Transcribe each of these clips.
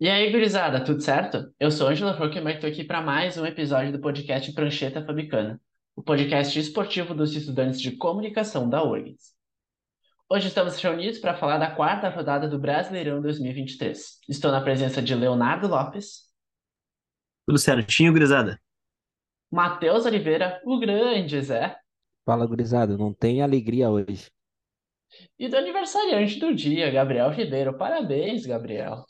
E aí, gurizada, tudo certo? Eu sou Angela Roquemar e estou aqui para mais um episódio do podcast Prancheta Fabicana, o podcast esportivo dos estudantes de comunicação da URGS. Hoje estamos reunidos para falar da quarta rodada do Brasileirão 2023. Estou na presença de Leonardo Lopes. Tudo certinho, gurizada? Matheus Oliveira, o grande Zé. Fala, gurizada, não tem alegria hoje. E do aniversariante do dia, Gabriel Ribeiro. Parabéns, Gabriel.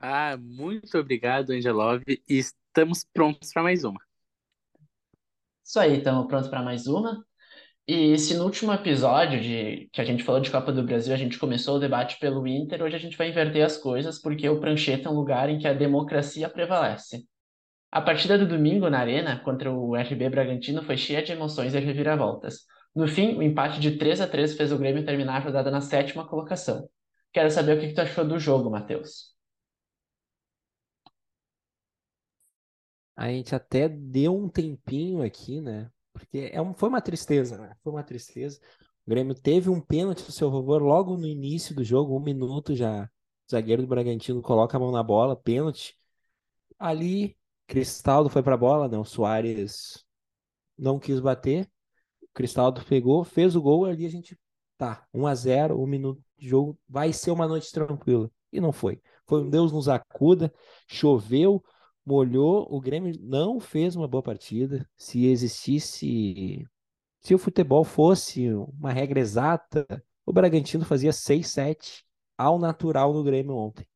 Ah, muito obrigado, Angelov. E estamos prontos para mais uma. Isso aí, estamos prontos para mais uma. E se no último episódio de que a gente falou de Copa do Brasil, a gente começou o debate pelo Inter, hoje a gente vai inverter as coisas, porque o Prancheta é um lugar em que a democracia prevalece. A partida do domingo na Arena contra o RB Bragantino foi cheia de emoções e reviravoltas. No fim, o empate de 3 a 3 fez o Grêmio terminar a rodada na sétima colocação. Quero saber o que tu achou do jogo, Matheus. A gente até deu um tempinho aqui, né? Porque é um, foi uma tristeza, né? Foi uma tristeza. O Grêmio teve um pênalti no seu favor logo no início do jogo, um minuto já. O zagueiro do Bragantino coloca a mão na bola, pênalti. Ali, Cristaldo foi pra bola, né? O Soares não quis bater. O Cristaldo pegou, fez o gol, ali a gente tá, 1 a 0, um minuto de jogo, vai ser uma noite tranquila. E não foi. Foi um Deus nos acuda, choveu, molhou, o Grêmio não fez uma boa partida. Se existisse, se o futebol fosse uma regra exata, o Bragantino fazia 6-7 ao natural no Grêmio ontem.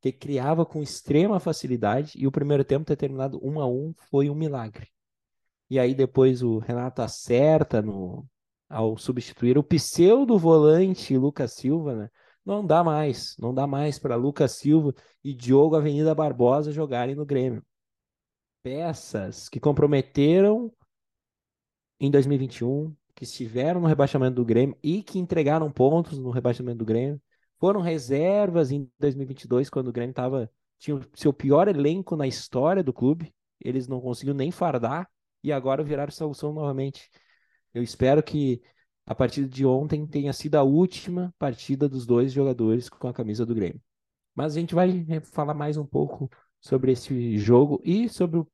Que criava com extrema facilidade e o primeiro tempo ter terminado 1 a 1 foi um milagre. E aí depois o Renato acerta no ao substituir o pseudo volante Lucas Silva, né? Não dá mais, não dá mais para Lucas Silva e Diogo Avenida Barbosa jogarem no Grêmio. Peças que comprometeram em 2021, que estiveram no rebaixamento do Grêmio e que entregaram pontos no rebaixamento do Grêmio, foram reservas em 2022 quando o Grêmio tava tinha o seu pior elenco na história do clube, eles não conseguiram nem fardar e agora viraram solução novamente. Eu espero que a partida de ontem tenha sido a última partida dos dois jogadores com a camisa do Grêmio. Mas a gente vai falar mais um pouco sobre esse jogo e sobre o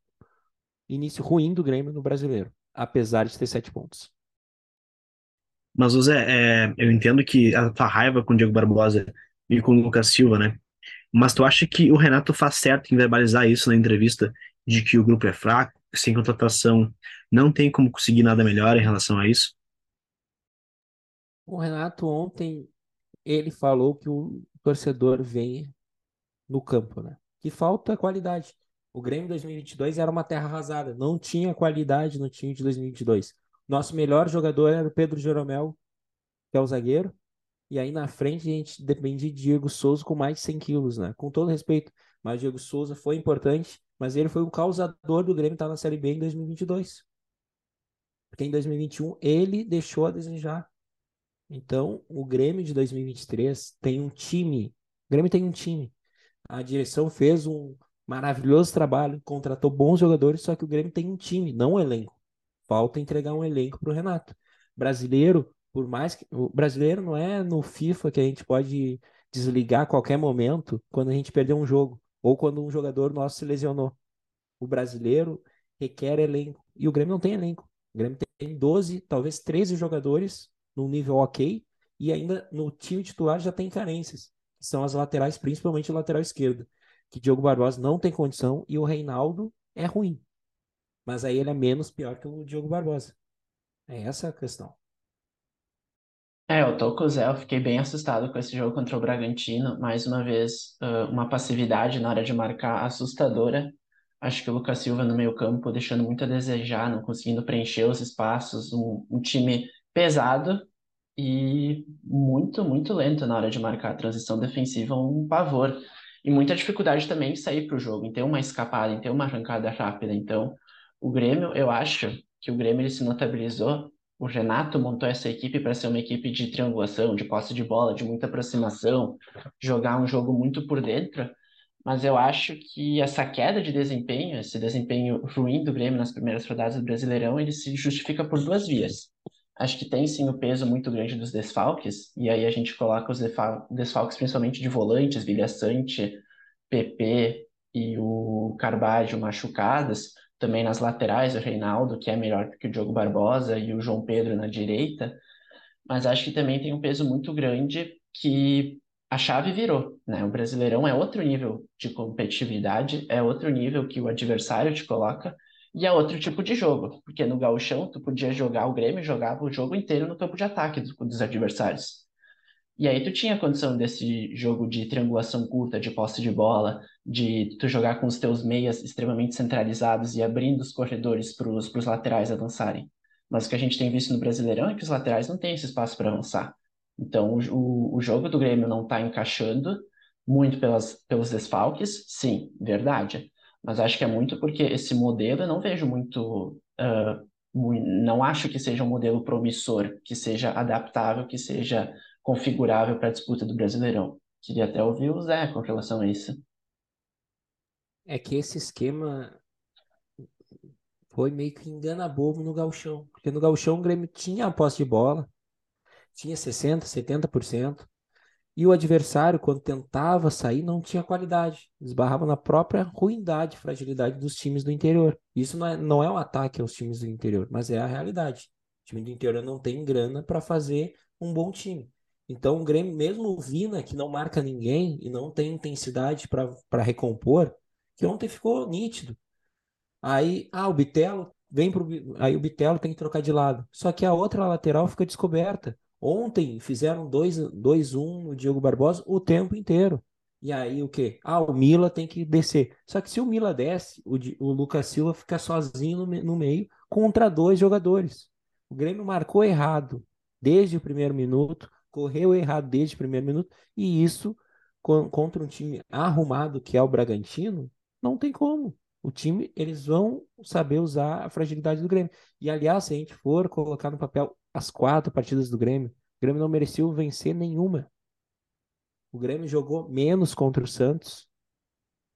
início ruim do Grêmio no brasileiro, apesar de ter sete pontos. Mas, Zé, é, eu entendo que a tua raiva com o Diego Barbosa e com o Lucas Silva, né? Mas tu acha que o Renato faz certo em verbalizar isso na entrevista, de que o grupo é fraco, sem contratação, não tem como conseguir nada melhor em relação a isso? O Renato ontem ele falou que o torcedor vem no campo, né? Que falta qualidade. O Grêmio 2022 era uma terra arrasada, não tinha qualidade no time de 2022. Nosso melhor jogador era o Pedro Jeromel, que é o zagueiro, e aí na frente a gente depende de Diego Souza com mais de 100 quilos, né? Com todo respeito, mas Diego Souza foi importante, mas ele foi o causador do Grêmio estar na Série B em 2022. Porque em 2021 ele deixou a desejar. Então, o Grêmio de 2023 tem um time. O Grêmio tem um time. A direção fez um maravilhoso trabalho, contratou bons jogadores, só que o Grêmio tem um time, não um elenco. Falta entregar um elenco para o Renato. Brasileiro, por mais que. O brasileiro não é no FIFA que a gente pode desligar a qualquer momento quando a gente perdeu um jogo ou quando um jogador nosso se lesionou. O brasileiro requer elenco. E o Grêmio não tem elenco. O Grêmio tem 12, talvez 13 jogadores num nível ok, e ainda no time titular já tem carências, que são as laterais, principalmente o lateral esquerdo, que Diogo Barbosa não tem condição e o Reinaldo é ruim. Mas aí ele é menos pior que o Diogo Barbosa. É essa a questão. É, eu tô com o Zé, eu fiquei bem assustado com esse jogo contra o Bragantino. Mais uma vez, uma passividade na hora de marcar assustadora. Acho que o Lucas Silva no meio campo deixando muito a desejar, não conseguindo preencher os espaços. Um, um time pesado e muito, muito lento na hora de marcar a transição defensiva, um pavor. E muita dificuldade também em sair para o jogo, em ter uma escapada, em ter uma arrancada rápida. Então, o Grêmio, eu acho que o Grêmio ele se notabilizou. O Renato montou essa equipe para ser uma equipe de triangulação, de posse de bola, de muita aproximação, jogar um jogo muito por dentro. Mas eu acho que essa queda de desempenho, esse desempenho ruim do Grêmio nas primeiras rodadas do Brasileirão, ele se justifica por duas vias. Acho que tem sim o peso muito grande dos desfalques, e aí a gente coloca os desfalques principalmente de volantes, Vilha Sante, PP e o Carbajo machucadas, também nas laterais, o Reinaldo, que é melhor que o Diogo Barbosa, e o João Pedro na direita, mas acho que também tem um peso muito grande que a chave virou, né? O Brasileirão é outro nível de competitividade, é outro nível que o adversário te coloca e é outro tipo de jogo, porque no gauchão tu podia jogar o Grêmio jogava o jogo inteiro no campo de ataque dos, dos adversários. E aí tu tinha condição desse jogo de triangulação curta, de posse de bola, de tu jogar com os teus meias extremamente centralizados e abrindo os corredores para os laterais avançarem. Mas o que a gente tem visto no Brasileirão é que os laterais não têm esse espaço para avançar. Então, o, o jogo do Grêmio não está encaixando muito pelas, pelos desfalques, sim, verdade. Mas acho que é muito porque esse modelo eu não vejo muito. Uh, muito não acho que seja um modelo promissor, que seja adaptável, que seja configurável para a disputa do Brasileirão. Queria até ouvir o Zé com relação a isso. É que esse esquema foi meio que engana bobo no galchão. Porque no galchão o Grêmio tinha a posse de bola, tinha 60%, 70%, e o adversário, quando tentava sair, não tinha qualidade. Esbarrava na própria ruindade, fragilidade dos times do interior. Isso não é, não é um ataque aos times do interior, mas é a realidade. O time do interior não tem grana para fazer um bom time. Então, o Grêmio, mesmo o Vina, que não marca ninguém e não tem intensidade para recompor, que ontem ficou nítido. Aí, ah, o Bitelo vem pro. Aí o Bitelo tem que trocar de lado. Só que a outra lateral fica descoberta. Ontem fizeram 2-1 no Diogo Barbosa o tempo inteiro. E aí o quê? Ah, o Mila tem que descer. Só que se o Mila desce, o, o Lucas Silva fica sozinho no, no meio contra dois jogadores. O Grêmio marcou errado desde o primeiro minuto, correu errado desde o primeiro minuto, e isso contra um time arrumado que é o Bragantino, não tem como. O time, eles vão saber usar a fragilidade do Grêmio. E aliás, se a gente for colocar no papel as quatro partidas do Grêmio. O Grêmio não mereceu vencer nenhuma. O Grêmio jogou menos contra o Santos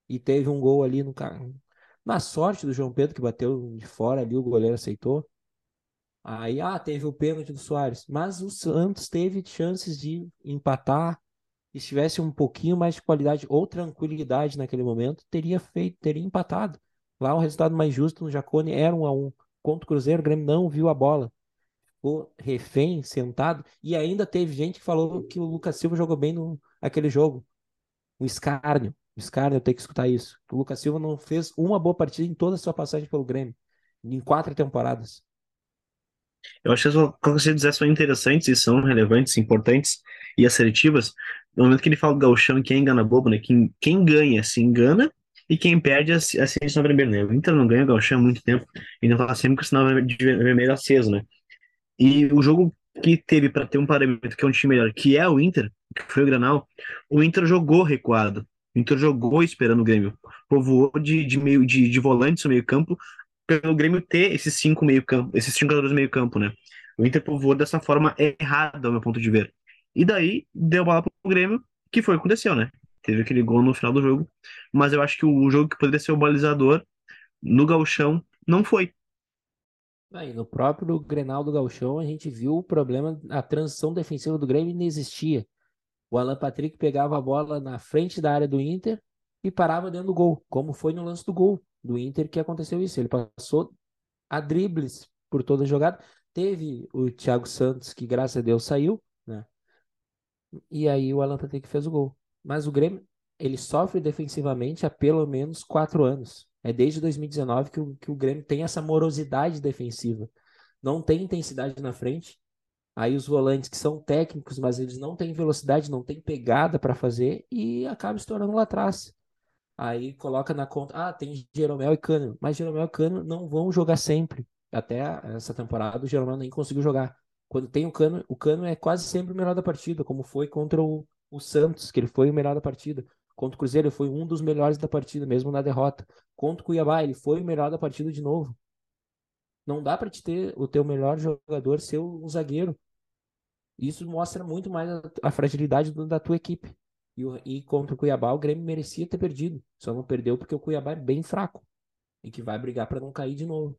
e teve um gol ali no na sorte do João Pedro que bateu de fora ali, o goleiro aceitou. Aí, ah, teve o pênalti do Soares, mas o Santos teve chances de empatar. E se tivesse um pouquinho mais de qualidade ou tranquilidade naquele momento, teria feito, teria empatado. Lá o resultado mais justo no Jacone era um a um. Contra o Cruzeiro, o Grêmio não viu a bola ficou refém, sentado, e ainda teve gente que falou que o Lucas Silva jogou bem no aquele jogo. O escárnio. O escárnio, tenho que escutar isso. O Lucas Silva não fez uma boa partida em toda a sua passagem pelo Grêmio. Em quatro temporadas. Eu acho que as colocações são interessantes e são relevantes, importantes e assertivas. No momento que ele fala do gauchão, quem engana bobo, né? Quem, quem ganha se engana e quem perde acende o vermelho, né? O Inter não ganha o gauchão há muito tempo e não tá sempre com o sinal vermelho aceso, né? E o jogo que teve para ter um parâmetro que é um time melhor, que é o Inter, que foi o Granal, o Inter jogou recuado. O Inter jogou esperando o Grêmio. Povoou de, de, meio, de, de volantes no meio campo, pelo Grêmio ter esses cinco meio campo, esses cinco jogadores meio campo, né? O Inter povoou dessa forma errada, ao meu ponto de ver. E daí, deu bola pro Grêmio, que foi o que aconteceu, né? Teve aquele gol no final do jogo. Mas eu acho que o jogo que poderia ser o balizador no gauchão não foi. Aí, no próprio Grenal do Galchão, a gente viu o problema, a transição defensiva do Grêmio não existia. O Alan Patrick pegava a bola na frente da área do Inter e parava dentro do gol, como foi no lance do gol do Inter que aconteceu isso. Ele passou a dribles por toda a jogada. Teve o Thiago Santos, que graças a Deus saiu, né? E aí o Alan Patrick fez o gol. Mas o Grêmio, ele sofre defensivamente há pelo menos quatro anos. É desde 2019 que o, que o Grêmio tem essa morosidade defensiva. Não tem intensidade na frente. Aí os volantes que são técnicos, mas eles não têm velocidade, não têm pegada para fazer e acaba estourando lá atrás. Aí coloca na conta, ah, tem Jeromel e Cano, mas Jeromel e Cano não vão jogar sempre. Até essa temporada o Jeromel nem conseguiu jogar. Quando tem o Cano, o Cano é quase sempre o melhor da partida, como foi contra o, o Santos, que ele foi o melhor da partida. Contra o Cruzeiro, ele foi um dos melhores da partida, mesmo na derrota. Contra o Cuiabá, ele foi o melhor da partida de novo. Não dá para te ter o teu melhor jogador ser um zagueiro. Isso mostra muito mais a, a fragilidade do, da tua equipe. E, e, contra o Cuiabá, o Grêmio merecia ter perdido. Só não perdeu porque o Cuiabá é bem fraco. E que vai brigar para não cair de novo.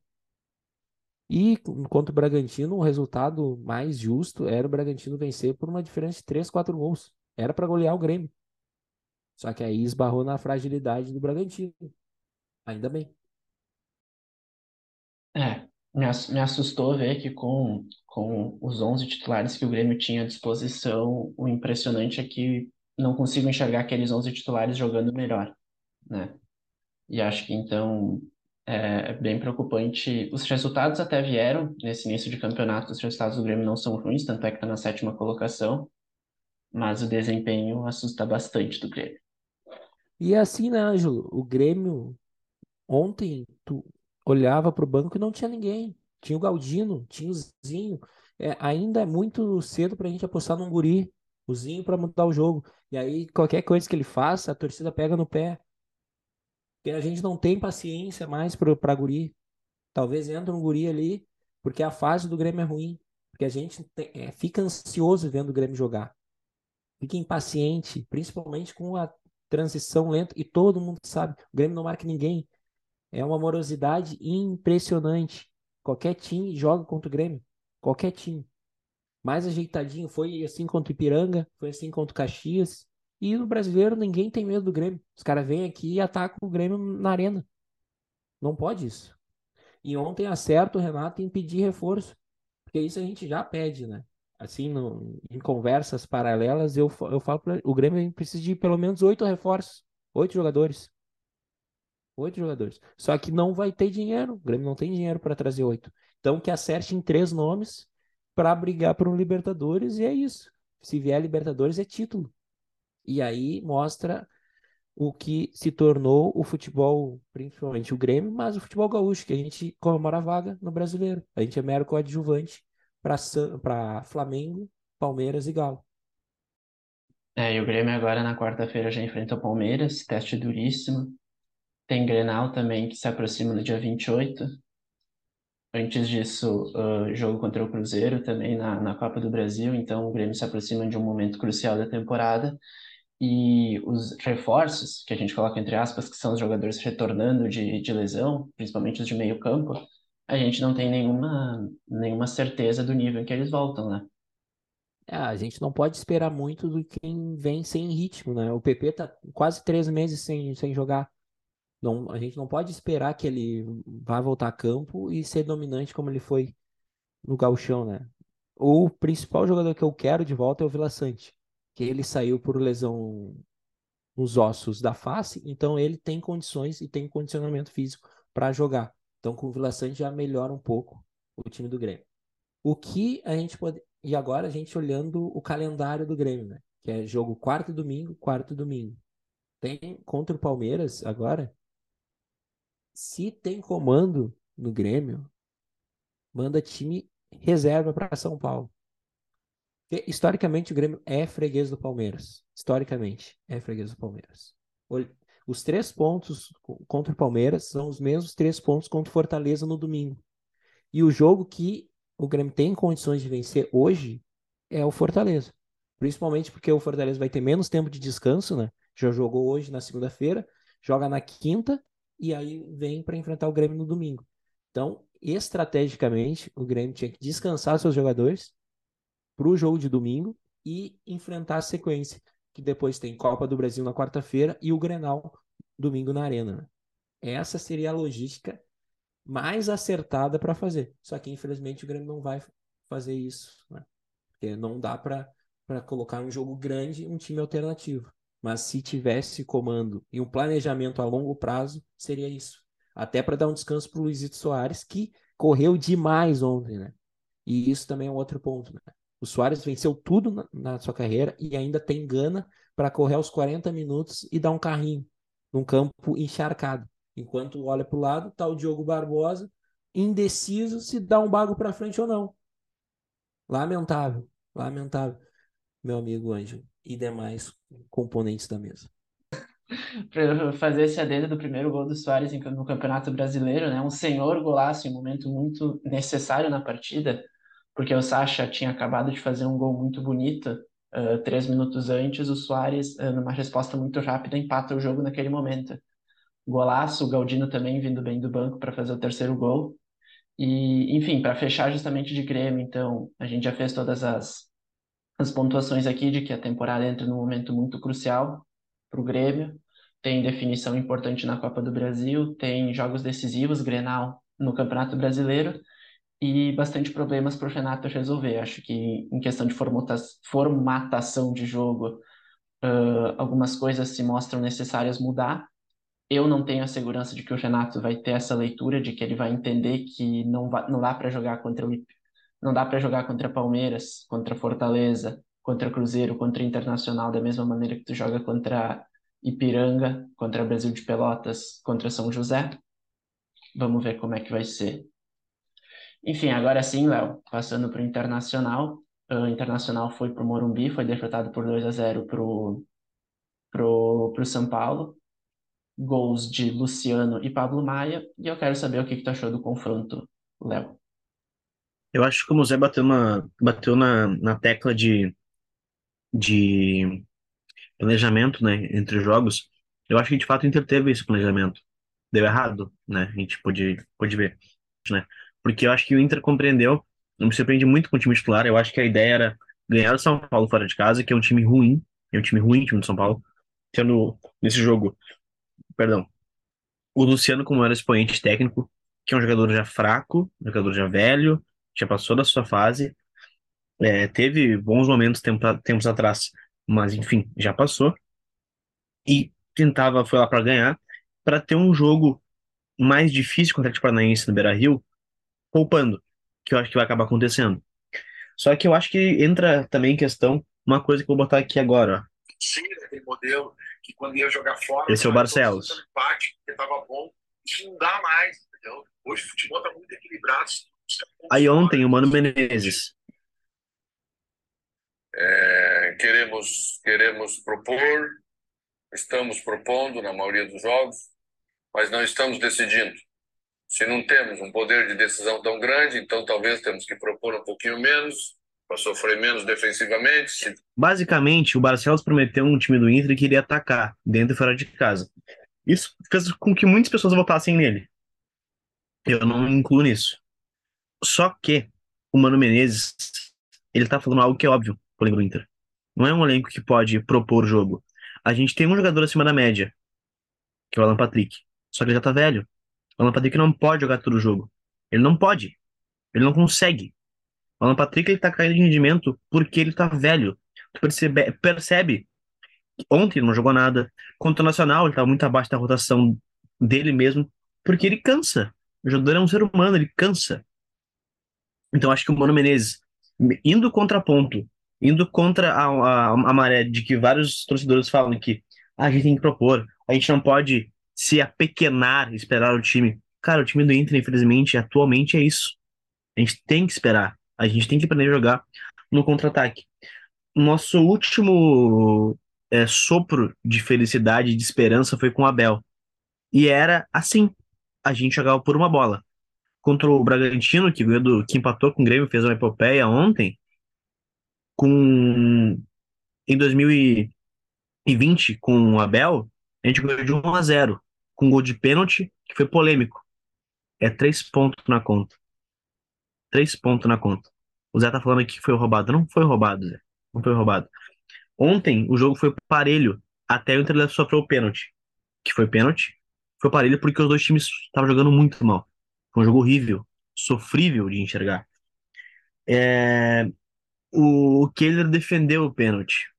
E contra o Bragantino, o resultado mais justo era o Bragantino vencer por uma diferença de 3, 4 gols. Era para golear o Grêmio. Só que aí esbarrou na fragilidade do Bragantino. Ainda bem. É, me ass- me assustou ver que com, com os 11 titulares que o Grêmio tinha à disposição, o impressionante é que não consigo enxergar aqueles 11 titulares jogando melhor, né? E acho que então é bem preocupante. Os resultados até vieram nesse início de campeonato, os resultados do Grêmio não são ruins, tanto é que está na sétima colocação, mas o desempenho assusta bastante do Grêmio. E é assim, né, Ângelo? O Grêmio, ontem, tu olhava pro banco e não tinha ninguém. Tinha o Galdino, tinha o Zinho. É, ainda é muito cedo pra gente apostar num guri, o Zinho, pra mudar o jogo. E aí, qualquer coisa que ele faça, a torcida pega no pé. Porque a gente não tem paciência mais pro, pra guri. Talvez entre um guri ali, porque a fase do Grêmio é ruim. Porque a gente tem- é, fica ansioso vendo o Grêmio jogar. Fica impaciente, principalmente com a transição lenta. E todo mundo sabe, o Grêmio não marca ninguém. É uma morosidade impressionante. Qualquer time joga contra o Grêmio. Qualquer time. Mais ajeitadinho. Foi assim contra o Ipiranga, foi assim contra o Caxias. E no brasileiro ninguém tem medo do Grêmio. Os caras vêm aqui e atacam o Grêmio na arena. Não pode isso. E ontem acerta o Renato em pedir reforço. Porque isso a gente já pede, né? Assim, no- em conversas paralelas, eu, eu falo o Grêmio precisa de pelo menos oito reforços. Oito jogadores. Oito jogadores. Só que não vai ter dinheiro. O Grêmio não tem dinheiro para trazer oito. Então que acerte em três nomes para brigar por um Libertadores e é isso. Se vier Libertadores é título. E aí mostra o que se tornou o futebol, principalmente o Grêmio, mas o futebol gaúcho, que a gente comemora a vaga no brasileiro. A gente é mero coadjuvante para Flamengo, Palmeiras e Galo. É, e o Grêmio agora na quarta-feira já enfrenta o Palmeiras, teste duríssimo. Tem Grenal também que se aproxima no dia 28. Antes disso, ah, jogo contra o Cruzeiro também na, na Copa do Brasil. Então o Grêmio se aproxima de um momento crucial da temporada. E os reforços, que a gente coloca entre aspas, que são os jogadores retornando de, de lesão, principalmente os de meio campo, a gente não tem nenhuma, nenhuma certeza do nível em que eles voltam, né? É, a gente não pode esperar muito do quem vem sem ritmo, né? O PP tá quase três meses sem, sem jogar. Não, a gente não pode esperar que ele vá voltar a campo e ser dominante como ele foi no Gauchão, né? O principal jogador que eu quero de volta é o Vila Sante, que ele saiu por lesão nos ossos da face, então ele tem condições e tem condicionamento físico para jogar. Então com o Vila Sante já melhora um pouco o time do Grêmio. O que a gente pode. E agora a gente olhando o calendário do Grêmio, né? Que é jogo quarto domingo, quarto domingo. Tem contra o Palmeiras agora. Se tem comando no Grêmio, manda time reserva para São Paulo. Porque, historicamente, o Grêmio é freguês do Palmeiras. Historicamente, é freguês do Palmeiras. Os três pontos co- contra o Palmeiras são os mesmos três pontos contra o Fortaleza no domingo. E o jogo que o Grêmio tem condições de vencer hoje é o Fortaleza. Principalmente porque o Fortaleza vai ter menos tempo de descanso, né? Já jogou hoje na segunda-feira, joga na quinta e aí vem para enfrentar o Grêmio no domingo. Então, estrategicamente, o Grêmio tinha que descansar seus jogadores para o jogo de domingo e enfrentar a sequência, que depois tem Copa do Brasil na quarta-feira e o Grenal domingo na Arena. Essa seria a logística mais acertada para fazer. Só que, infelizmente, o Grêmio não vai fazer isso, né? Porque não dá para colocar um jogo grande um time alternativo. Mas se tivesse comando e um planejamento a longo prazo, seria isso. Até para dar um descanso para o Luizito Soares, que correu demais ontem, né? E isso também é um outro ponto, né? O Soares venceu tudo na, na sua carreira e ainda tem gana para correr aos 40 minutos e dar um carrinho num campo encharcado. Enquanto olha para o lado, tá o Diogo Barbosa, indeciso se dá um bago para frente ou não. Lamentável, lamentável, meu amigo Ângelo e demais componentes da mesa. Para fazer esse adendo do primeiro gol do Soares no Campeonato Brasileiro, né? Um senhor golaço em um momento muito necessário na partida, porque o Sacha tinha acabado de fazer um gol muito bonito, ah, três minutos antes, o Soares, ah, numa resposta muito rápida, empata o jogo naquele momento. Golaço, o Galdino também vindo bem do banco para fazer o terceiro gol. E, enfim, para fechar justamente de Grêmio, então, a gente já fez todas as, as pontuações aqui de que a temporada entra num momento muito crucial. o Grêmio. Tem definição importante na Copa do Brasil, tem jogos decisivos, Grenal, no Campeonato Brasileiro e bastante problemas para o Renato resolver. Acho que em questão de formatação de jogo, uh, algumas coisas se mostram necessárias mudar. Eu não tenho a segurança de que o Renato vai ter essa leitura, de que ele vai entender que não, vai, não dá para jogar contra não dá para jogar contra Palmeiras, contra Fortaleza, contra Cruzeiro, contra Internacional da mesma maneira que tu joga contra Ipiranga, contra Brasil de Pelotas, contra São José. Vamos ver como é que vai ser. Enfim, agora sim, Léo, passando para o Internacional. O Internacional foi para o Morumbi, foi derrotado por 2 a 0 para o pro, pro São Paulo. Gols de Luciano e Pablo Maia. E eu quero saber o que, que tu achou do confronto, Léo. Eu acho que o Zé bateu, na, bateu na, na tecla de, de planejamento né, entre os jogos. Eu acho que de fato o Inter teve esse planejamento. Deu errado, né? A gente pode, pode ver. Né? Porque eu acho que o Inter compreendeu, não me surpreende muito com o time titular, eu acho que a ideia era ganhar o São Paulo fora de casa, que é um time ruim, é um time ruim, time do São Paulo, tendo nesse jogo, perdão, o Luciano como era expoente técnico, que é um jogador já fraco, jogador já velho, já passou da sua fase, é, teve bons momentos tempo, tempos atrás, mas enfim, já passou, e tentava, foi lá para ganhar, para ter um jogo mais difícil contra o Paranaense no Beira-Rio, poupando, que eu acho que vai acabar acontecendo. Só que eu acho que entra também em questão uma coisa que eu vou botar aqui agora. Sim, aquele modelo que quando ia jogar fora. Esse é o Barcelos. Empate, porque tava bom. Isso não dá mais, entendeu? Hoje o futebol tá muito equilibrado. Aí ontem o Mano Menezes. É, queremos, queremos propor, estamos propondo na maioria dos jogos, mas não estamos decidindo. Se não temos um poder de decisão tão grande, então talvez temos que propor um pouquinho menos, para sofrer menos defensivamente. Basicamente, o Barcelos prometeu um time do Inter que iria atacar, dentro e fora de casa. Isso fez com que muitas pessoas votassem nele. Eu não incluo nisso. Só que o Mano Menezes, ele tá falando algo que é óbvio pro elenco do Inter. Não é um elenco que pode propor jogo. A gente tem um jogador acima da média, que é o Alan Patrick. Só que ele já tá velho. O Alan Patrick não pode jogar todo o jogo. Ele não pode. Ele não consegue. O Alan Patrick ele tá caindo de rendimento porque ele tá velho. Tu percebe, percebe. Ontem não jogou nada. Contra o Nacional, ele tá muito abaixo da rotação dele mesmo, porque ele cansa. O jogador é um ser humano, ele cansa. Então acho que o Mano Menezes, indo contraponto, indo contra a, a, a maré de que vários torcedores falam que ah, a gente tem que propor, a gente não pode se apequenar, esperar o time. Cara, o time do Inter, infelizmente, atualmente é isso. A gente tem que esperar. A gente tem que aprender a jogar no contra-ataque. Nosso último é, sopro de felicidade de esperança foi com o Abel. E era assim. A gente jogava por uma bola. Contra o Bragantino, que, do, que empatou com o Grêmio, fez uma epopeia ontem. Com, em 2020, com o Abel, a gente ganhou de 1 a 0 com gol de pênalti, que foi polêmico. É três pontos na conta. Três pontos na conta. O Zé tá falando aqui que foi roubado. Não foi roubado, Zé. Não foi roubado. Ontem o jogo foi parelho até o Inter sofreu o pênalti. Que foi pênalti. Foi parelho porque os dois times estavam jogando muito mal. Foi um jogo horrível. Sofrível de enxergar. É... O Keller defendeu o pênalti.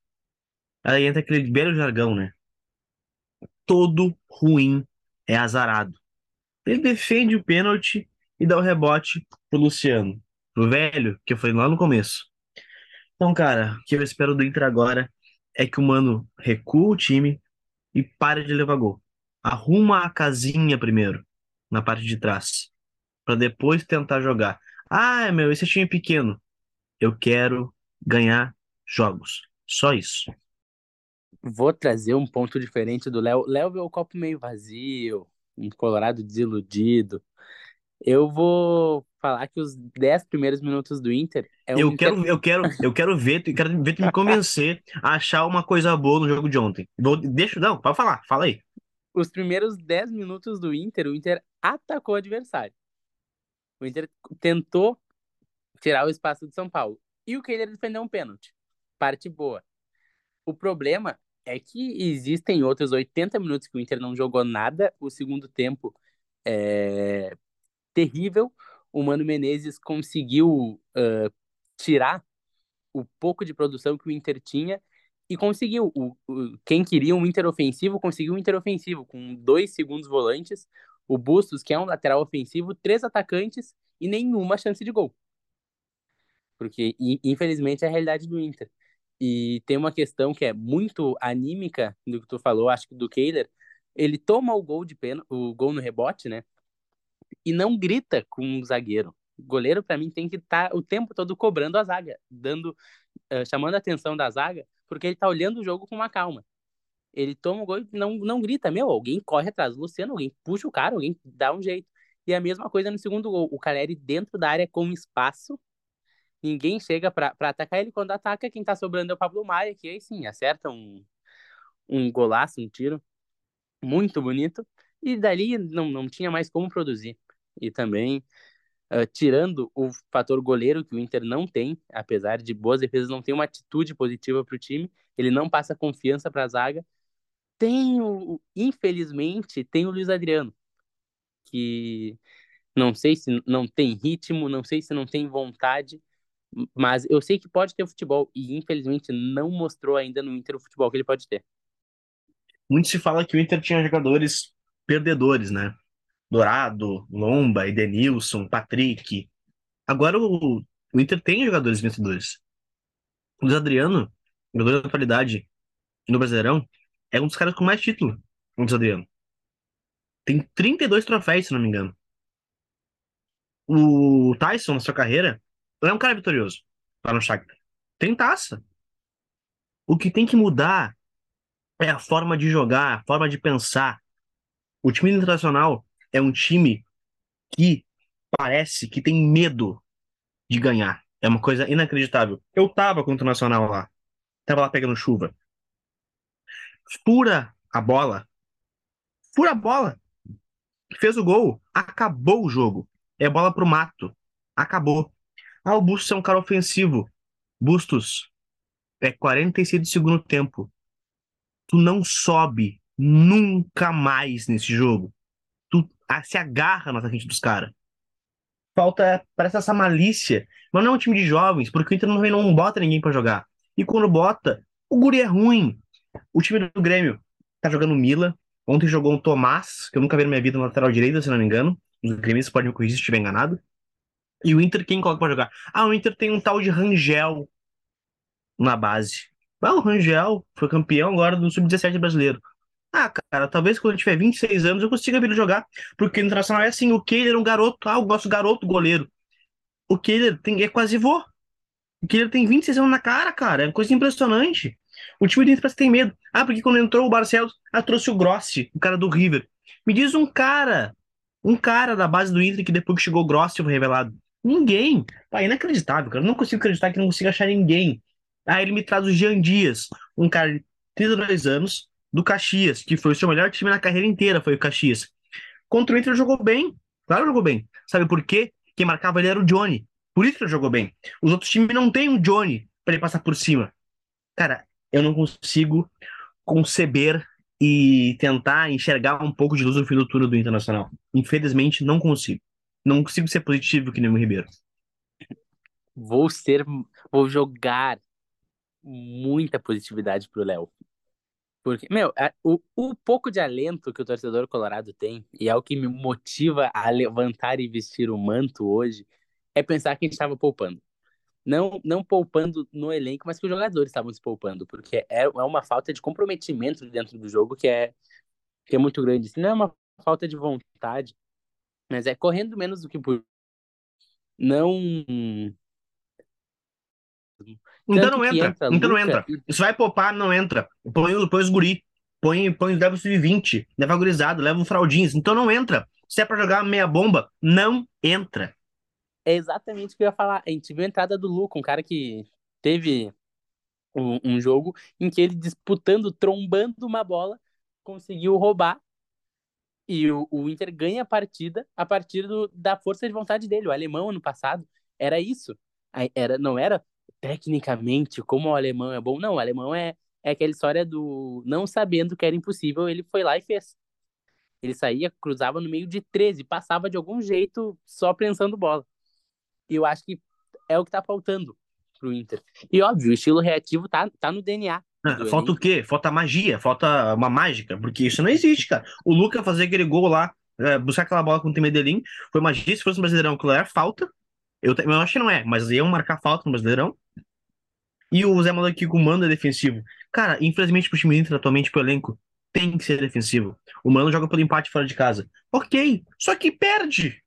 Aí entra aquele velho jargão, né? Todo ruim é azarado. Ele defende o pênalti e dá o rebote pro Luciano, pro velho, que eu falei lá no começo. Então, cara, o que eu espero do Inter agora é que o Mano recua o time e pare de levar gol. Arruma a casinha primeiro, na parte de trás, para depois tentar jogar. Ah, meu, esse time é pequeno. Eu quero ganhar jogos. Só isso vou trazer um ponto diferente do Léo. Léo vê o copo meio vazio, um Colorado desiludido. Eu vou falar que os 10 primeiros minutos do Inter é um eu quero Inter... eu quero eu quero ver tu quero ver tu me convencer a achar uma coisa boa no jogo de ontem. Vou, deixa não, pode falar, fala aí. Os primeiros 10 minutos do Inter, o Inter atacou o adversário. O Inter tentou tirar o espaço do São Paulo. E o Kehler defendeu um pênalti. Parte boa. O problema é que existem outros 80 minutos que o Inter não jogou nada. O segundo tempo é terrível. O Mano Menezes conseguiu uh, tirar o pouco de produção que o Inter tinha e conseguiu. O, o, quem queria um Inter ofensivo conseguiu um Inter ofensivo com dois segundos volantes, o Bustos, que é um lateral ofensivo, três atacantes e nenhuma chance de gol. Porque, infelizmente, é a realidade do Inter. E tem uma questão que é muito anímica do que tu falou, acho que do Kehler. Ele toma o gol de pena, o gol no rebote, né? E não grita com o zagueiro. O goleiro, para mim, tem que estar tá o tempo todo cobrando a zaga, dando, uh, chamando a atenção da zaga, porque ele tá olhando o jogo com uma calma. Ele toma o gol e não, não grita, meu, alguém corre atrás do Luciano, alguém puxa o cara, alguém dá um jeito. E a mesma coisa no segundo gol. O Caleri dentro da área com espaço, ninguém chega para atacar ele. Quando ataca, quem tá sobrando é o Pablo Maia, que aí sim, acerta um, um golaço, um tiro muito bonito. E dali não, não tinha mais como produzir. E também Uh, tirando o fator goleiro que o Inter não tem, apesar de boas defesas, não tem uma atitude positiva para o time, ele não passa confiança para a zaga. Tem o, infelizmente, tem o Luiz Adriano, que não sei se não tem ritmo, não sei se não tem vontade, mas eu sei que pode ter futebol e infelizmente não mostrou ainda no Inter o futebol que ele pode ter. Muito se fala que o Inter tinha jogadores perdedores, né? Dourado, Lomba, Edenilson, Patrick. Agora o, o Inter tem jogadores vencedores. O Luiz Adriano, jogador de atualidade no Brasileirão, é um dos caras com mais título, o Luiz Adriano. Tem 32 troféus, se não me engano. O Tyson, na sua carreira, é um cara vitorioso lá no Shakhtar. Tem taça. O que tem que mudar é a forma de jogar, a forma de pensar. O time internacional é um time que parece que tem medo de ganhar. É uma coisa inacreditável. Eu tava contra o Nacional lá. Tava lá pegando chuva. Fura a bola. Fura a bola. Fez o gol. Acabou o jogo. É bola pro mato. Acabou. Ah, o Bustos é um cara ofensivo. Bustos. É 46 do segundo tempo. Tu não sobe nunca mais nesse jogo se agarra na frente dos caras. Falta, parece essa malícia. Mas não é um time de jovens, porque o Inter não, não bota ninguém para jogar. E quando bota, o guri é ruim. O time do Grêmio tá jogando Mila. Ontem jogou um Tomás, que eu nunca vi na minha vida no lateral direito, se não me engano. Os gremistas podem me corrigir se estiver enganado. E o Inter, quem coloca pra jogar? Ah, o Inter tem um tal de Rangel na base. Ah, o Rangel foi campeão agora do Sub-17 brasileiro. Ah, cara, talvez quando eu tiver 26 anos eu consiga vir jogar. Porque no Internacional é assim, o Kehler é um garoto, ah, eu gosto garoto goleiro. O Kehler tem, é quase vô. O Kehler tem 26 anos na cara, cara. É uma coisa impressionante. O time do Inter parece que tem medo. Ah, porque quando entrou o Barcelos, ah, trouxe o Grossi, o cara do River. Me diz um cara, um cara da base do Inter que depois que chegou o Grossi foi revelado. Ninguém. Pá, é inacreditável, cara. Eu não consigo acreditar que não consigo achar ninguém. Ah, ele me traz o Jean Dias, um cara de 32 anos, do Caxias, que foi o seu melhor time na carreira inteira, foi o Caxias. Contra o Inter jogou bem, claro jogou bem. Sabe por quê? Quem marcava ele era o Johnny. Por isso que ele jogou bem. Os outros times não têm um Johnny para ele passar por cima. Cara, eu não consigo conceber e tentar enxergar um pouco de luz no fim do túnel do Internacional. Infelizmente, não consigo. Não consigo ser positivo que nem o Ribeiro. Vou ser, vou jogar muita positividade pro Léo. Porque, meu, o, o pouco de alento que o torcedor colorado tem, e é o que me motiva a levantar e vestir o manto hoje, é pensar que a gente estava poupando. Não, não poupando no elenco, mas que os jogadores estavam se poupando, porque é, é uma falta de comprometimento dentro do jogo que é, que é muito grande. Não é uma falta de vontade, mas é correndo menos do que por. Não então não entra. entra então não entra. Se vai poupar, não entra. Põe, põe os guri. Põe, põe, leva o sub-20, leva a gurizada, leva o fraldinhos. Então não entra. Se é pra jogar meia bomba, não entra. É exatamente o que eu ia falar. A gente viu a entrada do Luca, um cara que teve um, um jogo em que ele disputando, trombando uma bola, conseguiu roubar e o, o, Inter ganha a partida a partir do, da força de vontade dele. O alemão, ano passado, era isso. Era, não era tecnicamente, como o alemão é bom. Não, o alemão é, é aquela história do não sabendo que era impossível, ele foi lá e fez. Ele saía, cruzava no meio de 13, passava de algum jeito só prensando bola. E eu acho que é o que tá faltando pro Inter. E óbvio, o estilo reativo tá, tá no DNA. Ah, falta o quê? Falta magia, falta uma mágica, porque isso não existe, cara. O Luca fazer aquele gol lá, é, buscar aquela bola com o Medellín, foi magia. Se fosse um Brasileirão, aquilo era falta. Eu, eu acho que não é, mas iam marcar falta no Brasileirão. E o Zé Maluco com manda defensivo. Cara, infelizmente pro time do Inter atualmente, pro elenco, tem que ser defensivo. O Mano joga pelo empate fora de casa. Ok, só que perde.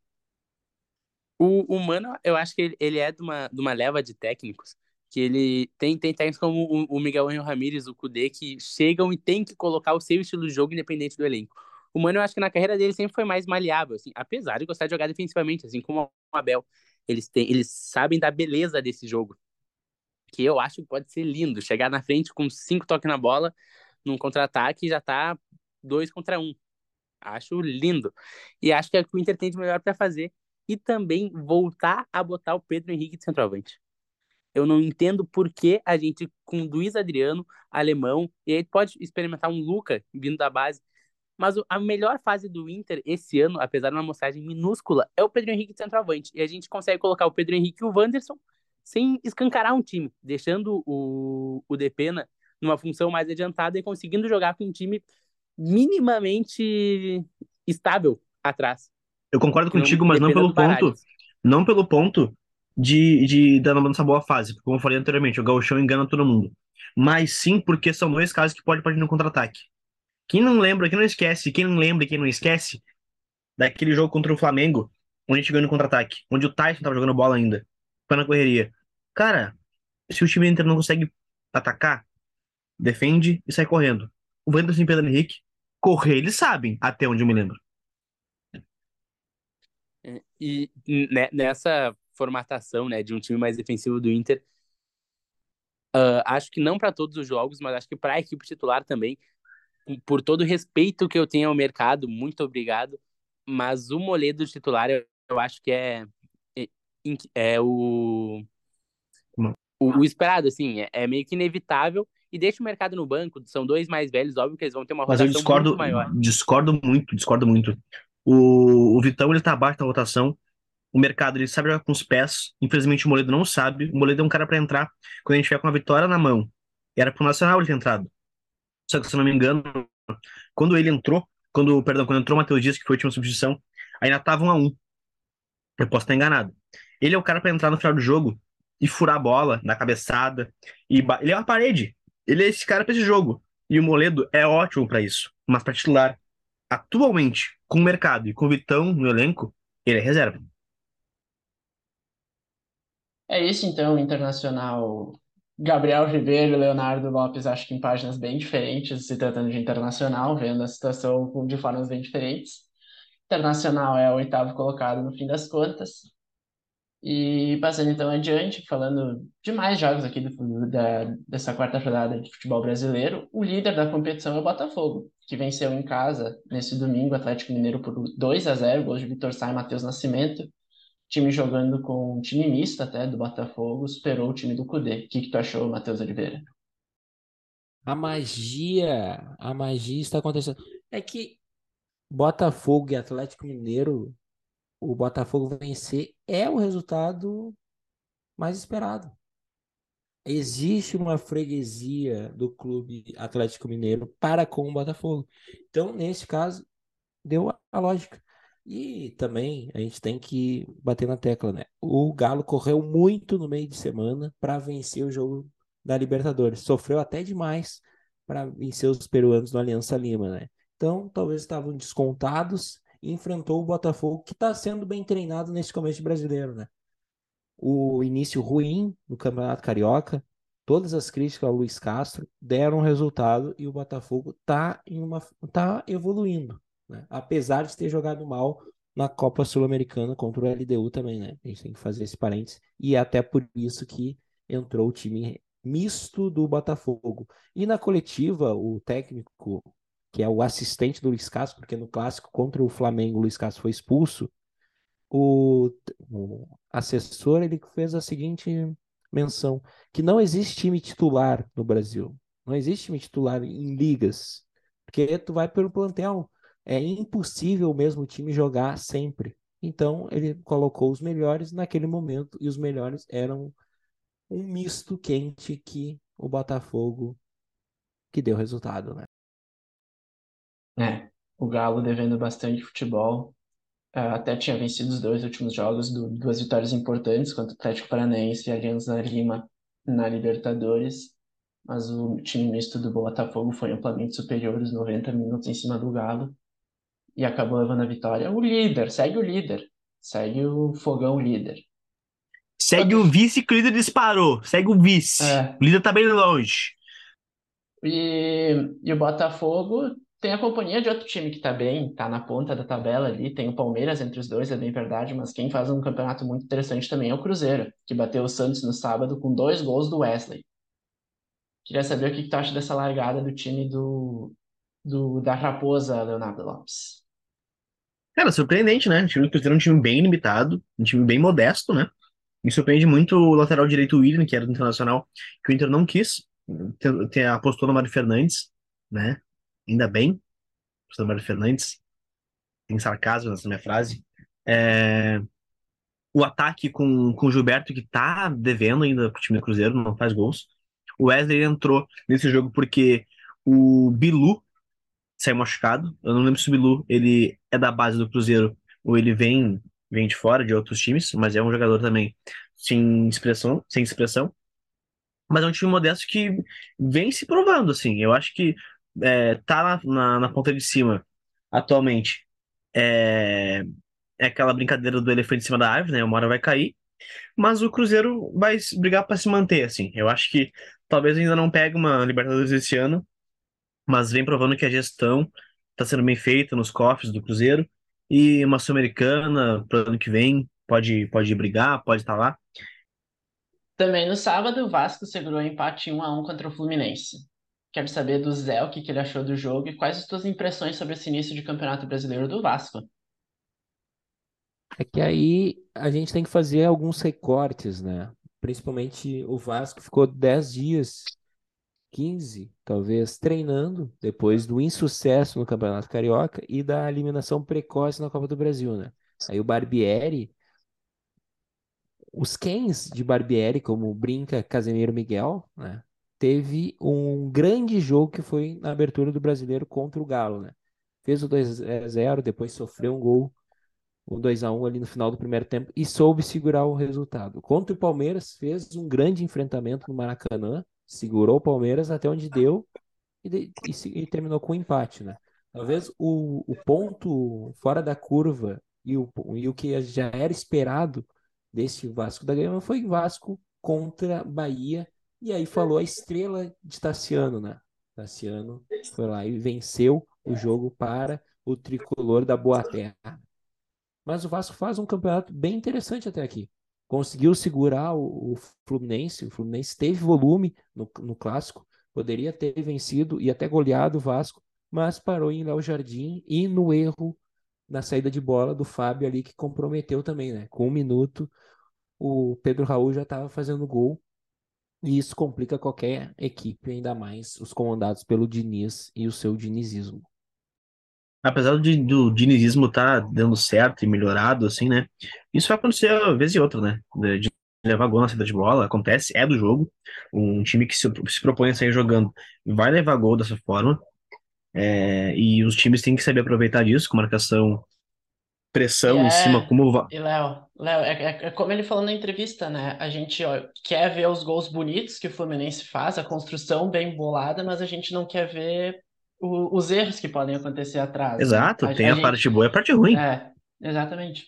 O, o Mano, eu acho que ele, ele é de uma, de uma leva de técnicos que ele tem, tem técnicos como o, o Miguel Angel Ramírez, o Kudê, que chegam e tem que colocar o seu estilo de jogo independente do elenco. O Mano, eu acho que na carreira dele sempre foi mais maleável, assim, apesar de gostar de jogar defensivamente, assim como o Abel. Eles, têm, eles sabem da beleza desse jogo, que eu acho que pode ser lindo. Chegar na frente com cinco toques na bola, num contra-ataque, já tá dois contra um. Acho lindo. E acho que é o que o Inter tem de melhor para fazer. E também voltar a botar o Pedro Henrique de centroavante. Eu não entendo por que a gente, com Luiz Adriano, alemão, e aí pode experimentar um Luca vindo da base. Mas a melhor fase do Inter esse ano, apesar de uma amostragem minúscula, é o Pedro Henrique de centroavante. E a gente consegue colocar o Pedro Henrique e o Wanderson sem escancarar um time, deixando o, o Depena numa função mais adiantada e conseguindo jogar com um time minimamente estável atrás. Eu concordo contigo, mas não pelo ponto, não pelo ponto de, de dar essa boa fase, porque como eu falei anteriormente, o Gauchão engana todo mundo. Mas sim porque são dois casos que pode partir no contra-ataque. Quem não lembra, quem não esquece, quem não lembra e quem não esquece daquele jogo contra o Flamengo, onde a gente ganhou no contra-ataque, onde o Tyson tava jogando bola ainda, foi na correria. Cara, se o time Inter não consegue atacar, defende e sai correndo. O Wanderson e Pedro Henrique, correr eles sabem, até onde eu me lembro. É, e nessa formatação, né, de um time mais defensivo do Inter. Uh, acho que não para todos os jogos, mas acho que para a equipe titular também, por todo o respeito que eu tenho ao mercado, muito obrigado. Mas o Moledo titular, eu, eu acho que é, é, é o, o, o, esperado, assim, é, é, meio que inevitável e deixa o mercado no banco. São dois mais velhos, óbvio que eles vão ter uma Mas eu discordo, muito maior. Discordo muito, discordo muito. O, o Vitão ele tá abaixo da rotação o mercado ele sabe jogar com os pés. Infelizmente o Moledo não sabe. O Moledo é um cara para entrar quando a gente tiver com a vitória na mão. Era pro Nacional ele ter entrado. Só que se eu não me engano, quando ele entrou, quando, perdão, quando entrou o Matheus Dias, que foi a última substituição, ainda tava um a um. Eu posso estar enganado. Ele é o cara para entrar no final do jogo e furar a bola na cabeçada. E ele é uma parede. Ele é esse cara para esse jogo. E o Moledo é ótimo para isso. Mas para titular, atualmente, com o mercado e com o Vitão no elenco, ele é reserva. É isso então, Internacional. Gabriel Ribeiro e Leonardo Lopes, acho que em páginas bem diferentes, se tratando de internacional, vendo a situação de formas bem diferentes. Internacional é o oitavo colocado no fim das contas. E passando então adiante, falando de mais jogos aqui do, da, dessa quarta rodada de futebol brasileiro, o líder da competição é o Botafogo, que venceu em casa nesse domingo o Atlético Mineiro por 2 a 0 gols de Vitor Sá e Matheus Nascimento time jogando com um time misto até do Botafogo, superou o time do Cudê. O que, que tu achou, Matheus Oliveira? A magia, a magia está acontecendo. É que Botafogo e Atlético Mineiro, o Botafogo vencer é o resultado mais esperado. Existe uma freguesia do clube Atlético Mineiro para com o Botafogo. Então, nesse caso, deu a lógica. E também a gente tem que bater na tecla, né? O Galo correu muito no meio de semana para vencer o jogo da Libertadores. Sofreu até demais para vencer os peruanos no Aliança Lima, né? Então, talvez estavam descontados e enfrentou o Botafogo, que está sendo bem treinado nesse começo brasileiro, né? O início ruim no Campeonato Carioca, todas as críticas ao Luiz Castro deram resultado e o Botafogo está em uma tá evoluindo né? Apesar de ter jogado mal na Copa Sul-Americana contra o LDU também, né? A gente tem que fazer esse parênteses. E é até por isso que entrou o time misto do Botafogo. E na coletiva, o técnico, que é o assistente do Luiz Castro, porque no clássico contra o Flamengo o Luiz Castro foi expulso, o, o assessor ele fez a seguinte menção, que não existe time titular no Brasil. Não existe time titular em ligas. Porque tu vai pelo plantel. É impossível o mesmo time jogar sempre. Então, ele colocou os melhores naquele momento. E os melhores eram um misto quente que o Botafogo que deu resultado, né? É, o Galo devendo bastante futebol. É, até tinha vencido os dois últimos jogos, duas vitórias importantes contra o Atlético Paranaense e Alianza Lima na Libertadores. Mas o time misto do Botafogo foi amplamente superior os 90 minutos em cima do Galo e acabou levando a vitória. O líder, segue o líder, segue o fogão líder. Segue o vice que o líder disparou. Segue o vice. É. O líder tá bem longe. E, e o Botafogo tem a companhia de outro time que tá bem, tá na ponta da tabela ali, tem o Palmeiras entre os dois, é bem verdade, mas quem faz um campeonato muito interessante também é o Cruzeiro, que bateu o Santos no sábado com dois gols do Wesley. Queria saber o que, que tu acha dessa largada do time do, do da Raposa, Leonardo Lopes. Cara, surpreendente, né? O time do Cruzeiro é um time bem limitado, um time bem modesto, né? Me surpreende muito o lateral direito William, que era do Internacional, que o Inter não quis. Tem, tem, apostou no Mário Fernandes, né? Ainda bem. Apostou no Mário Fernandes. Tem sarcasmo nessa minha frase. É... O ataque com, com o Gilberto, que tá devendo ainda pro time do Cruzeiro, não faz gols. O Wesley entrou nesse jogo porque o Bilu saiu machucado. Eu não lembro se o Bilu ele é da base do Cruzeiro ou ele vem vem de fora de outros times, mas é um jogador também sem expressão, sem expressão. Mas é um time modesto que vem se provando, assim. Eu acho que é, tá na, na, na, ponta de cima atualmente. É, é aquela brincadeira do elefante em cima da árvore, né? Uma hora vai cair. Mas o Cruzeiro vai brigar para se manter, assim. Eu acho que talvez ainda não pegue uma Libertadores esse ano, mas vem provando que a gestão está sendo bem feita nos cofres do Cruzeiro e uma Sul-Americana para o ano que vem pode, pode brigar, pode estar tá lá. Também no sábado, o Vasco segurou empate 1 a 1 contra o Fluminense. Quero saber do Zé o que, que ele achou do jogo e quais as suas impressões sobre esse início de Campeonato Brasileiro do Vasco. É que aí a gente tem que fazer alguns recortes, né? Principalmente o Vasco ficou 10 dias 15, talvez, treinando depois do insucesso no Campeonato Carioca e da eliminação precoce na Copa do Brasil, né? Aí o Barbieri, os Kens de Barbieri, como Brinca, Casemiro Miguel, né? Teve um grande jogo que foi na abertura do Brasileiro contra o Galo, né? Fez o 2 a 0, depois sofreu um gol, o 2 a 1 ali no final do primeiro tempo e soube segurar o resultado. Contra o Palmeiras, fez um grande enfrentamento no Maracanã, segurou o Palmeiras até onde deu e, e, e terminou com um empate, né? Talvez o, o ponto fora da curva e o, e o que já era esperado desse Vasco da Gama foi Vasco contra Bahia. E aí falou a estrela de Tassiano, né? Tassiano foi lá e venceu o jogo para o tricolor da Boa Terra. Mas o Vasco faz um campeonato bem interessante até aqui conseguiu segurar o, o, Fluminense. O Fluminense teve volume no, no clássico, poderia ter vencido e até goleado o Vasco, mas parou em Léo Jardim e no erro na saída de bola do Fábio ali, que comprometeu também, né? Com um minuto, o Pedro Raul já estava fazendo gol. E isso complica qualquer equipe, ainda mais os comandados pelo Diniz e o seu dinizismo apesar de, do dinizismo estar tá dando certo e melhorado, assim, né? Isso vai acontecer uma vez e outra, né? De, levar gol na saída de bola, acontece, é do jogo. Um time que se, se propõe a sair jogando vai levar gol dessa forma. É, e os times têm que saber aproveitar disso, com marcação, pressão é, em cima, como E Léo, Léo é, é, é, como ele falou na entrevista, né? A gente ó, quer ver os gols bonitos que o Fluminense faz, a construção bem bolada, mas a gente não quer ver o, os erros que podem acontecer atrás. Exato, né? a, tem a, a gente... parte boa e a parte ruim. É, exatamente.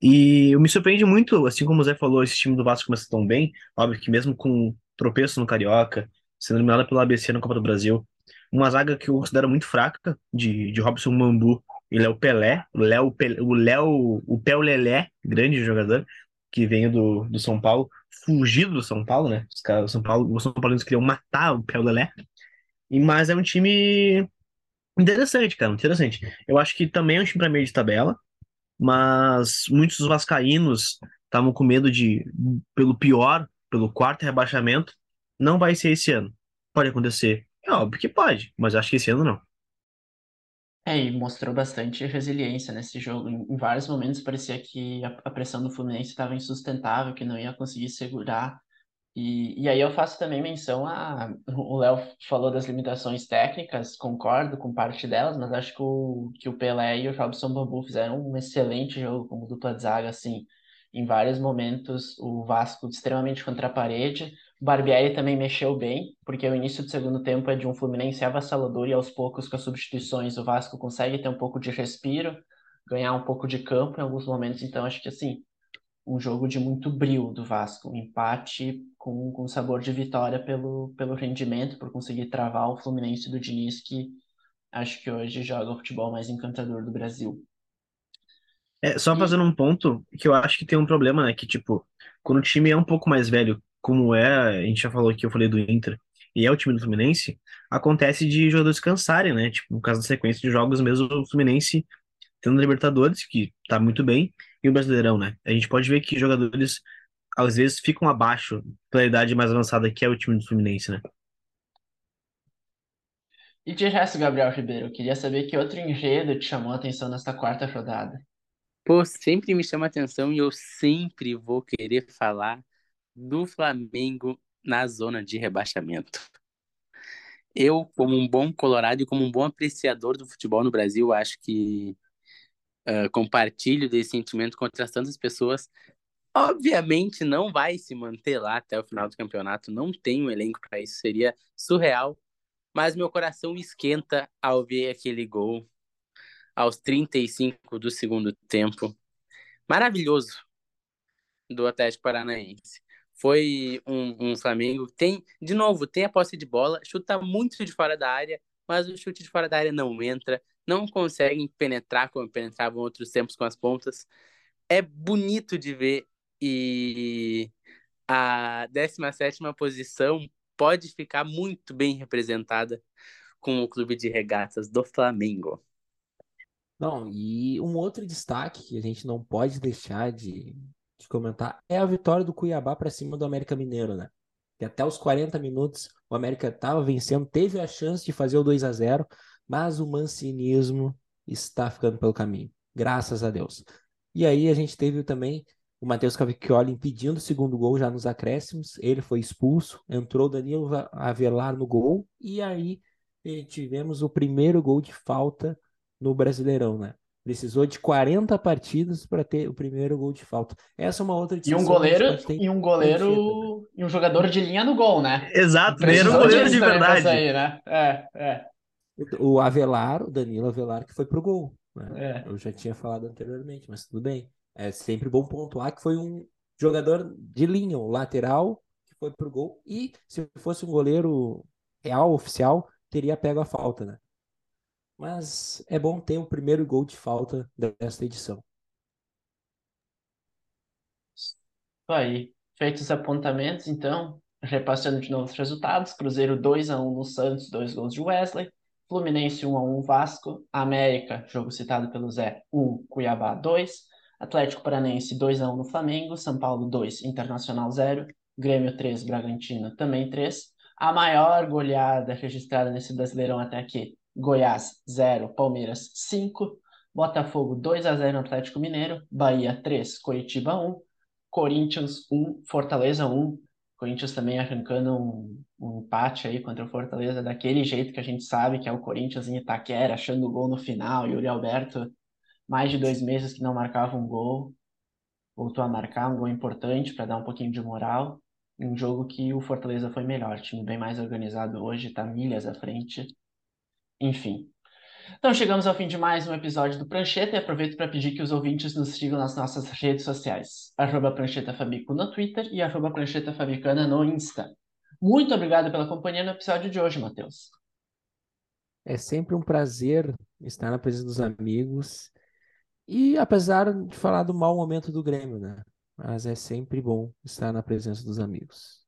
E eu me surpreende muito, assim como o Zé falou, esse time do Vasco começa tão bem. Óbvio que mesmo com tropeço no Carioca, sendo eliminado pelo ABC na Copa do Brasil, uma zaga que eu considero muito fraca, de, de Robson Mambu e Léo Pelé, o Léo, o Léo, o Pel Lelé, grande jogador, que veio do, do São Paulo, fugido do São Paulo, né? Os, caras, São Paulo, os São Paulinos queriam matar o Pel Lelé. Mas é um time interessante, cara, interessante. Eu acho que também é um time para meio de tabela, mas muitos dos vascaínos estavam com medo de, pelo pior, pelo quarto rebaixamento, não vai ser esse ano. Pode acontecer. É óbvio que pode, mas acho que esse ano não. É, e mostrou bastante resiliência nesse jogo. Em, vários momentos parecia que a pressão do Fluminense estava insustentável, que não ia conseguir segurar. E, e aí eu faço também menção a. O Léo falou das limitações técnicas, concordo com parte delas, mas acho que o, que o Pelé e o Robson Bambu fizeram um excelente jogo como dupla de zaga, assim. Em vários momentos, o Vasco extremamente contra a parede. O Barbieri também mexeu bem, porque o início do segundo tempo é de um Fluminense avassalador e aos poucos, com as substituições, o Vasco consegue ter um pouco de respiro, ganhar um pouco de campo em alguns momentos. Então, acho que assim, um jogo de muito brilho do Vasco, um empate com, com sabor de vitória pelo, pelo rendimento, por conseguir travar o Fluminense do Diniz, que acho que hoje joga o futebol mais encantador do Brasil. É, só fazendo um ponto que eu acho que tem um problema, né? Que, tipo, quando o time é um pouco mais velho, como é, a gente já falou aqui, eu falei do Inter, e é o time do Fluminense, acontece de jogadores cansarem, né? Tipo, no caso da sequência de jogos mesmo, o Fluminense tendo Libertadores, que tá muito bem, e o Brasileirão, né? A gente pode ver que jogadores, às vezes, ficam abaixo pela idade mais avançada que é o time do Fluminense, né? E de resto, Gabriel Ribeiro, eu queria saber que outro enredo te chamou a atenção nesta quarta rodada. Pô, sempre me chama atenção e eu sempre vou querer falar do Flamengo na zona de rebaixamento. Eu, como um bom colorado e como um bom apreciador do futebol no Brasil, acho que uh, compartilho desse sentimento com outras tantas pessoas. Obviamente não vai se manter lá até o final do campeonato, não tem um elenco para isso, seria surreal. Mas meu coração esquenta ao ver aquele gol aos 35 do segundo tempo. Maravilhoso do Atlético Paranaense. Foi um, um Flamengo tem, de novo, tem a posse de bola, chuta muito de fora da área, mas o chute de fora da área não entra, não conseguem penetrar como penetravam outros tempos com as pontas. É bonito de ver e a 17ª posição pode ficar muito bem representada com o clube de regatas do Flamengo. Não, e um outro destaque que a gente não pode deixar de, de comentar é a vitória do Cuiabá para cima do América Mineiro, né? Que até os 40 minutos o América estava vencendo, teve a chance de fazer o 2 a 0 mas o mancinismo está ficando pelo caminho, graças a Deus. E aí a gente teve também o Matheus Cavicchioli impedindo o segundo gol já nos acréscimos, ele foi expulso, entrou Danilo Avelar no gol, e aí tivemos o primeiro gol de falta no Brasileirão, né? Precisou de 40 partidas para ter o primeiro gol de falta. Essa é uma outra E um goleiro, e um goleiro e um jogador de linha no gol, né? Exato, era um goleiro de verdade. Sair, né? É, é. O Avelar, o Danilo Avelar, que foi pro gol. Né? É. Eu já tinha falado anteriormente, mas tudo bem. É sempre bom pontuar que foi um jogador de linha, um lateral, que foi pro gol. E se fosse um goleiro real, oficial, teria pego a falta, né? Mas é bom ter o primeiro gol de falta desta edição. Isso aí. Feitos os apontamentos, então, repassando de novo os resultados: Cruzeiro 2x1 no Santos, dois gols de Wesley. Fluminense 1x1 Vasco. América, jogo citado pelo Zé, 1, Cuiabá 2. Atlético Paranense 2x1 no Flamengo. São Paulo 2, Internacional 0. Grêmio 3, Bragantino também 3. A maior goleada registrada nesse Brasileirão até aqui, Goiás 0, Palmeiras 5, Botafogo 2 a 0 no Atlético Mineiro, Bahia 3, Coritiba 1, Corinthians 1, Fortaleza 1. Corinthians também arrancando um, um, empate aí contra o Fortaleza daquele jeito que a gente sabe que é o Corinthians em Itaquera, achando o gol no final, o Alberto, mais de dois meses que não marcava um gol, voltou a marcar um gol importante para dar um pouquinho de moral. Um jogo que o Fortaleza foi melhor, time bem mais organizado hoje, tá milhas à frente. Enfim. Então chegamos ao fim de mais um episódio do Prancheta e aproveito para pedir que os ouvintes nos sigam nas nossas redes sociais. Arroba Prancheta Fabico no Twitter e arroba Prancheta Fabicana no Insta. Muito obrigado pela companhia no episódio de hoje, Matheus. É sempre um prazer estar na presença dos amigos. E apesar de falar do mau momento do Grêmio, né? Mas é sempre bom estar na presença dos amigos.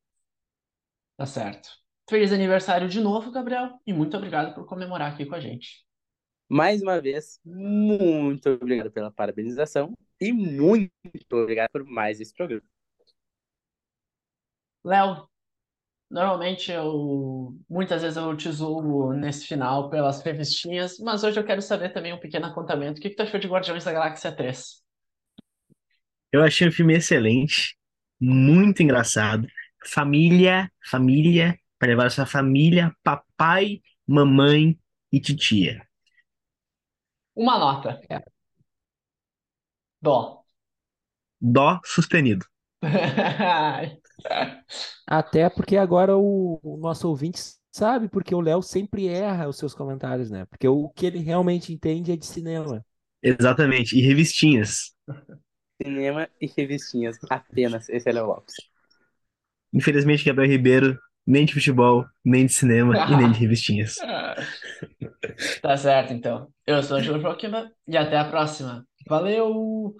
Tá certo. Feliz aniversário de novo, Gabriel, e muito obrigado por comemorar aqui com a gente. Mais uma vez, muito obrigado pela parabenização e muito obrigado por mais esse programa. Léo, Normalmente eu muitas vezes eu te julgo nesse final pelas revistinhas, mas hoje eu quero saber também um pequeno apontamento. O que que tu achou de Guardiões da Galáxia 3? Eu achei um filme excelente, muito engraçado. Família, família, para levar sua família, papai, mamãe e titia. Uma nota. É. Dó. Dó sustenido. Até porque agora o, o nosso ouvinte sabe, porque o Léo sempre erra os seus comentários, né? Porque o que ele realmente entende é de cinema. Exatamente. E revistinhas. Cinema e revistinhas. Apenas. Esse é Léo Lopes. Infelizmente, Gabriel Ribeiro, nem de futebol, nem de cinema e nem de revistinhas. Tá certo, então. Eu sou o Angelo Joaquima e até a próxima. Valeu!